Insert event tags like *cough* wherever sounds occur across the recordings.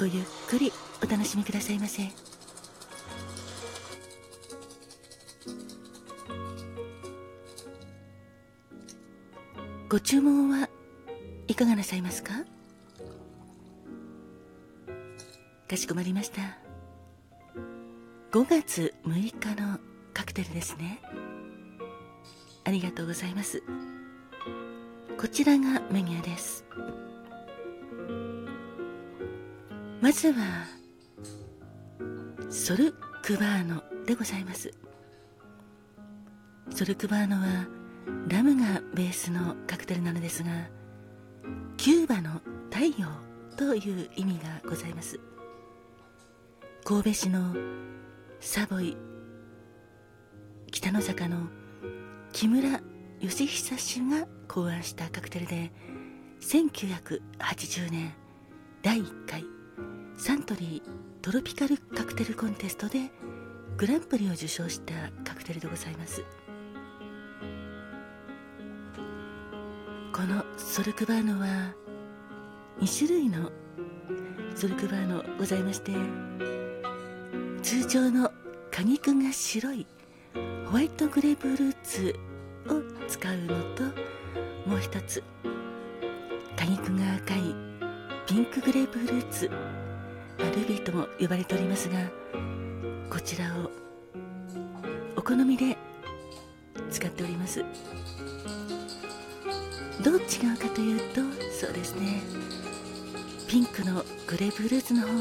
ごゆっくりお楽しみくださいませ。ご注文はいかがなさいますか？かしこまりました。5月6日のカクテルですね。ありがとうございます。こちらがメニューです。まずはソルクバーノでございます。ソルクバーノはラムがベースのカクテルなのですがキューバの太陽という意味がございます。神戸市のサボイ北の坂の木村義久氏が考案したカクテルで1980年第1回サントリートロピカルカクテルコンテストでグランプリを受賞したカクテルでございます。このソルクバーノは2種類のソルクバーノございまして通常の果肉が白いホワイトグレープフルーツを使うのともう一つ果肉が赤いピンクグレープフルーツルビーとも呼ばれておりますがこちらをお好みで使っております。どう違うかというとそうですね。ピンクのグレープフルーツの方が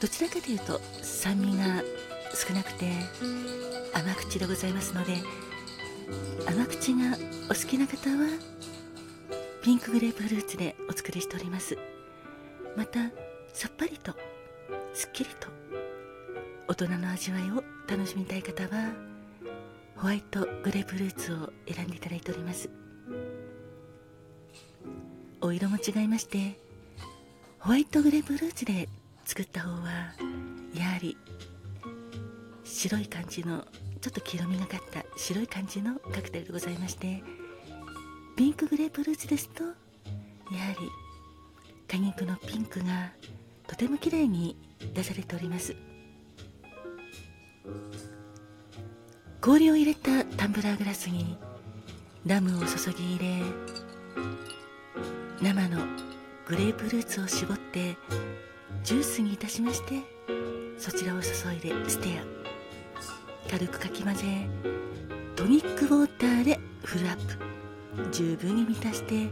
どちらかというと酸味が少なくて甘口でございますので甘口がお好きな方はピンクグレープフルーツでお作りしております。またさっぱりとすっきりと大人の味わいを楽しみたい方はホワイトグレープフルーツを選んでいただいております。お色も違いましてホワイトグレープフルーツで作った方はやはり白い感じのちょっと黄色みがかった白い感じのカクテルでございましてピンクグレープフルーツですとやはり果肉のピンクがとても綺麗に出されております。氷を入れたタンブラーグラスにラムを注ぎ入れ生のグレープフルーツを絞ってジュースにいたしましてそちらを注いでステア。軽くかき混ぜトニックウォーターでフルアップ。十分に満たして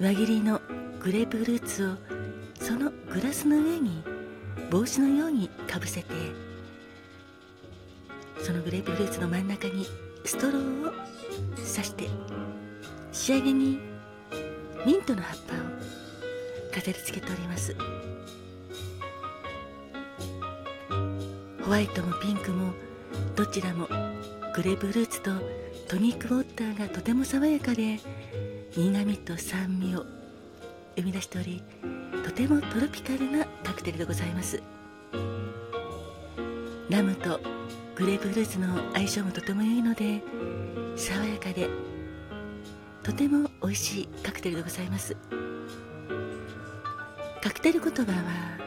輪切りのグレープフルーツをそのグラスの上に帽子のようにかぶせてそのグレープフルーツの真ん中にストローを刺して仕上げにミントの葉っぱを飾り付けております。ホワイトもピンクもどちらもグレープフルーツとトニックウォーターがとても爽やかで苦みと酸味を生み出しておりとてもトロピカルなカクテルでございます。ラムとグレープフルーツの相性もとても良いので爽やかでとても美味しいカクテルでございます。カクテル言葉は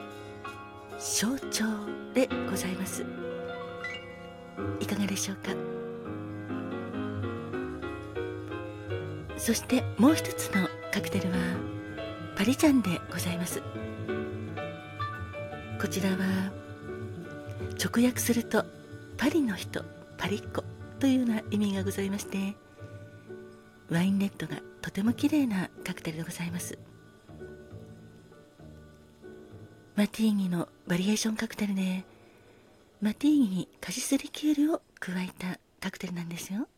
象徴でございます。いかがでしょうか？そしてもう一つのカクテルはパリちゃんでございます。こちらは直訳するとパリの人パリっ子というような意味がございましてワインレッドがとても綺麗なカクテルでございます。マティーニのバリエーションカクテルでマティーニにカシスリキュールを加えたカクテルなんですよ。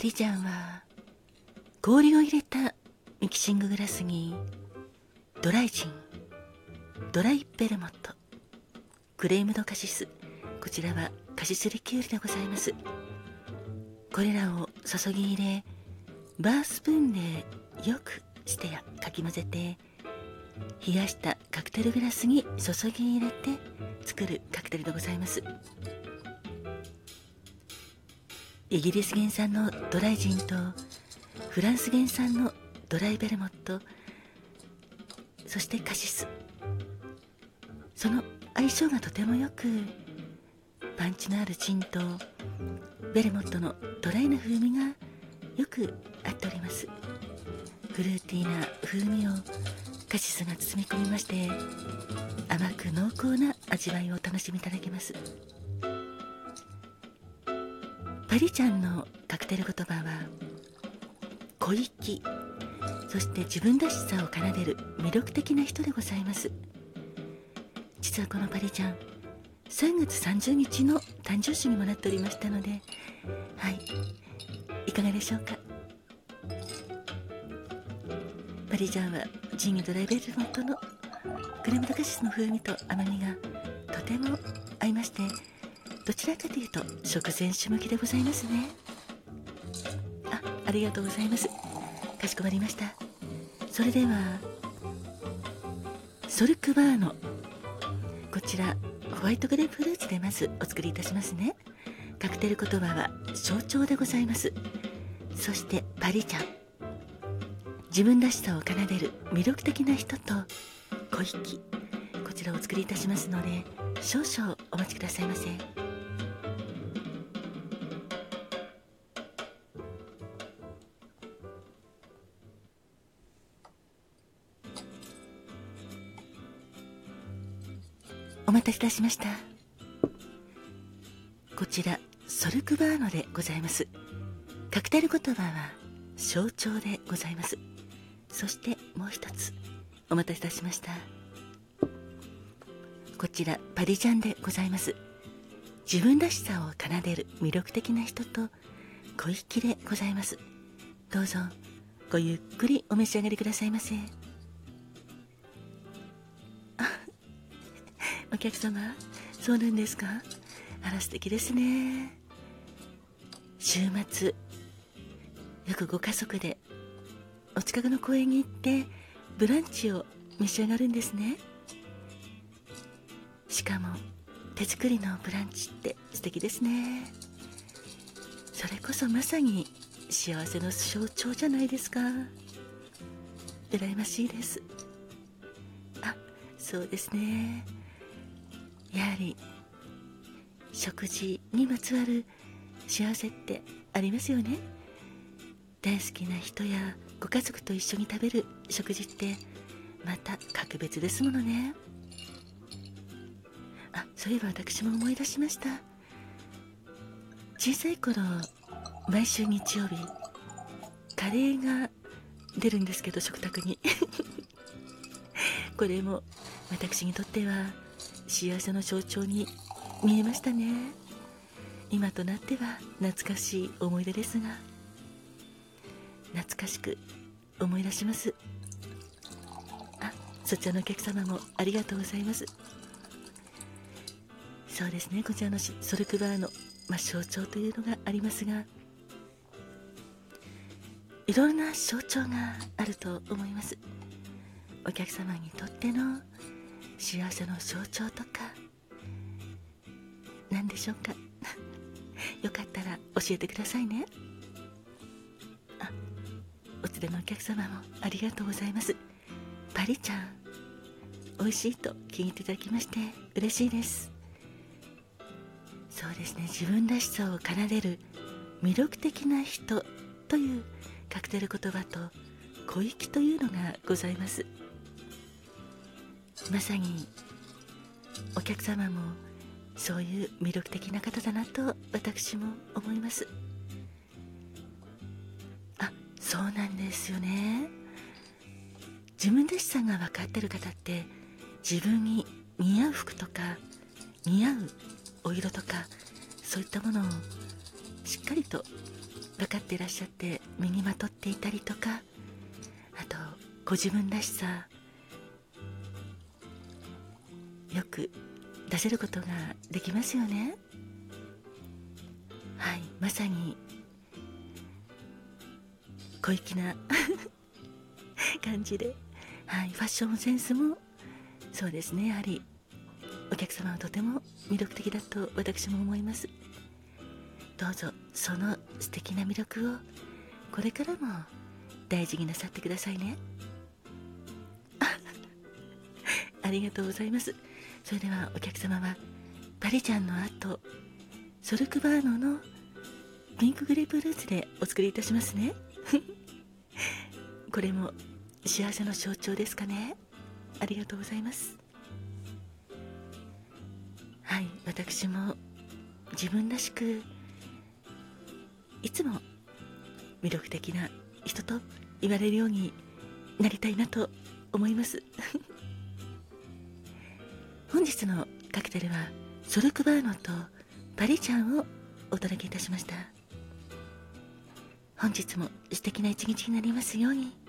パリジャンは氷を入れたミキシンググラスにドライジンドライベルモットクレームドカシスこちらはカシスリキュールでございます。これらを注ぎ入れバースプーンでよくしてやかき混ぜて冷やしたカクテルグラスに注ぎ入れて作るカクテルでございます。イギリス原産のドライジンとフランス原産のドライベルモットそしてカシス。その相性がとてもよくパンチのあるジンとベルモットのドライな風味がよく合っております。フルーティーな風味をカシスが包み込みまして甘く濃厚な味わいをお楽しみいただけます。パリちゃんのカクテル言葉は小粋そして自分らしさを奏でる魅力的な人でございます。実はこのパリちゃん3月30日の誕生日にもなっておりましたのではい。いかがでしょうか？パリちゃんはジンギドライベルモントのクレームドカシスの風味と甘みがとても合いましてどちらかというと食前酒向きでございますね。あありがとうございます。かしこまりました。それではソルクバーノこちらホワイトグレープフルーツでまずお作りいたしますね。カクテル言葉は象徴でございます。そしてパリちゃん自分らしさを奏でる魅力的な人と小引こちらをお作りいたしますので少々お待ちくださいませ。たせいたしました。こちらソルクバーノでございます。カクテル言葉は象徴でございます。そしてもう一つお待たせいたしました。こちらパリジャンでございます。自分らしさを奏でる魅力的な人と小粋でございます。どうぞごゆっくりお召し上がりくださいませ。お客様そうなんですか？あら素敵ですね。週末よくご家族でお近くの公園に行ってブランチを召し上がるんですね。しかも手作りのブランチって素敵ですね。それこそまさに幸せの象徴じゃないですか。羨ましいです。あそうですね。やはり食事にまつわる幸せってありますよね。大好きな人やご家族と一緒に食べる食事ってまた格別ですものね。あそういえば私も思い出しました。小さい頃毎週日曜日カレーが出るんですけど食卓に。*laughs* これも私にとっては幸せの象徴に見えましたね。今となっては懐かしい思い出ですが懐かしく思い出します。あそちらのお客様もありがとうございます。そうですねこちらのソルクバーの、まあ、象徴というのがありますがいろんな象徴があると思います。お客様にとっての幸せの象徴とか。何でしょうか。*laughs* よかったら教えてくださいね。あお連れのお客様もありがとうございます。パリちゃん美味しいと聞いていただきまして嬉しいです。そうですね。自分らしさを奏でる魅力的な人というカクテル言葉と小粋というのがございます。まさにお客様もそういう魅力的な方だなと私も思います。あそうなんですよね。自分らしさが分かってる方って自分に似合う服とか似合うお色とかそういったものをしっかりと分かっていらっしゃって身にまとっていたりとかあとご自分らしさよく出せることができますよね。はいまさに小粋な *laughs* 感じで、はい、ファッションセンスもそうですね。やはりお客様はとても魅力的だと私も思います。どうぞその素敵な魅力をこれからも大事になさってくださいね。*laughs* ありがとうございます。それではお客様はパリちゃんの後ソルクバーノのピンクグレープフルーツでお作りいたしますね。*laughs* これも幸せの象徴ですかね。ありがとうございます。はい私も自分らしくいつも魅力的な人と言われるようになりたいなと思います。本日のカクテルはソルクバーノとパリちゃんをお届けいたしました。本日も素敵な一日になりますように。